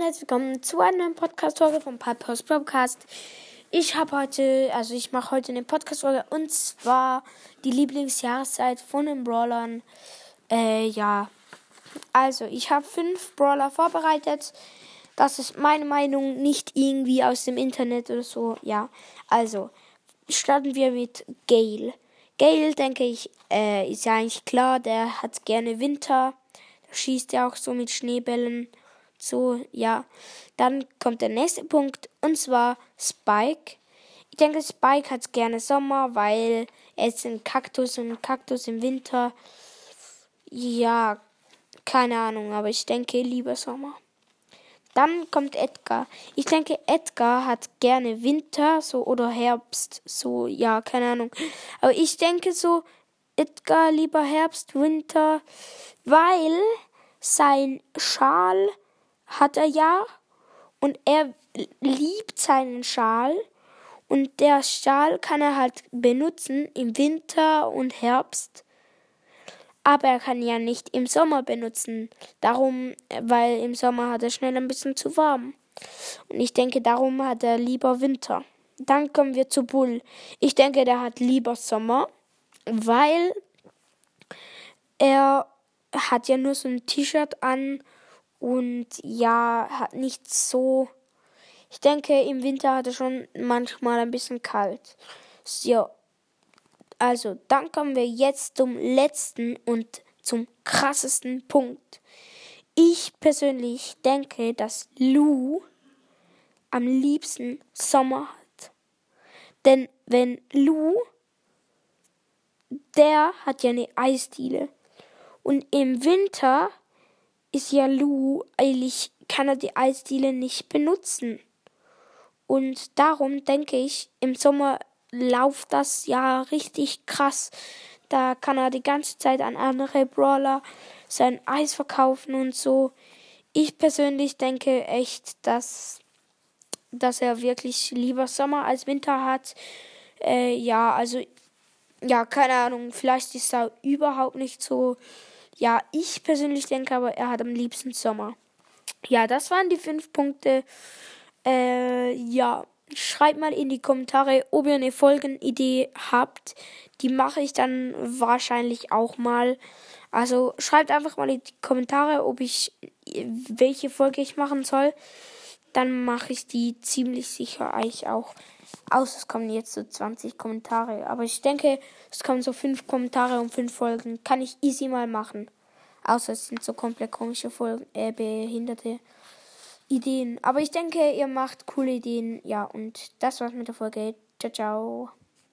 herzlich willkommen zu einer neuen Podcast-Folge vom Pipers Podcast. Ich habe heute, also ich mache heute eine Podcast-Folge und zwar die Lieblingsjahreszeit von den Brawlern. Äh, ja. Also, ich habe fünf Brawler vorbereitet. Das ist meine Meinung, nicht irgendwie aus dem Internet oder so. Ja. Also, starten wir mit Gale. Gale, denke ich, äh, ist ja eigentlich klar, der hat gerne Winter. Der schießt ja auch so mit Schneebällen. So, ja. Dann kommt der nächste Punkt und zwar Spike. Ich denke, Spike hat gerne Sommer, weil er ist ein Kaktus und Kaktus im Winter. Ja, keine Ahnung, aber ich denke lieber Sommer. Dann kommt Edgar. Ich denke, Edgar hat gerne Winter, so oder Herbst, so, ja, keine Ahnung. Aber ich denke so, Edgar lieber Herbst, Winter, weil sein Schal hat er ja und er liebt seinen Schal und der Schal kann er halt benutzen im Winter und Herbst. Aber er kann ja nicht im Sommer benutzen. Darum, weil im Sommer hat er schnell ein bisschen zu warm. Und ich denke, darum hat er lieber Winter. Dann kommen wir zu Bull. Ich denke, der hat lieber Sommer, weil er hat ja nur so ein T-Shirt an und ja, hat nicht so. Ich denke, im Winter hat er schon manchmal ein bisschen kalt. So. Also, dann kommen wir jetzt zum letzten und zum krassesten Punkt. Ich persönlich denke, dass Lou am liebsten Sommer hat. Denn wenn Lou, der hat ja eine Eisdiele. Und im Winter ist ja Lou, eigentlich kann er die Eisdiele nicht benutzen. Und darum denke ich, im Sommer läuft das ja richtig krass. Da kann er die ganze Zeit an andere Brawler sein Eis verkaufen und so. Ich persönlich denke echt, dass, dass er wirklich lieber Sommer als Winter hat. Äh, ja, also, ja, keine Ahnung, vielleicht ist er überhaupt nicht so ja, ich persönlich denke aber, er hat am liebsten Sommer. Ja, das waren die fünf Punkte. Äh, ja, schreibt mal in die Kommentare, ob ihr eine Folgenidee habt. Die mache ich dann wahrscheinlich auch mal. Also schreibt einfach mal in die Kommentare, ob ich welche Folge ich machen soll. Dann mache ich die ziemlich sicher eigentlich auch. Außer es kommen jetzt so 20 Kommentare. Aber ich denke, es kommen so 5 Kommentare und 5 Folgen. Kann ich easy mal machen. Außer es sind so komplett komische Folgen, äh, behinderte Ideen. Aber ich denke, ihr macht coole Ideen. Ja, und das war's mit der Folge. Ciao, ciao.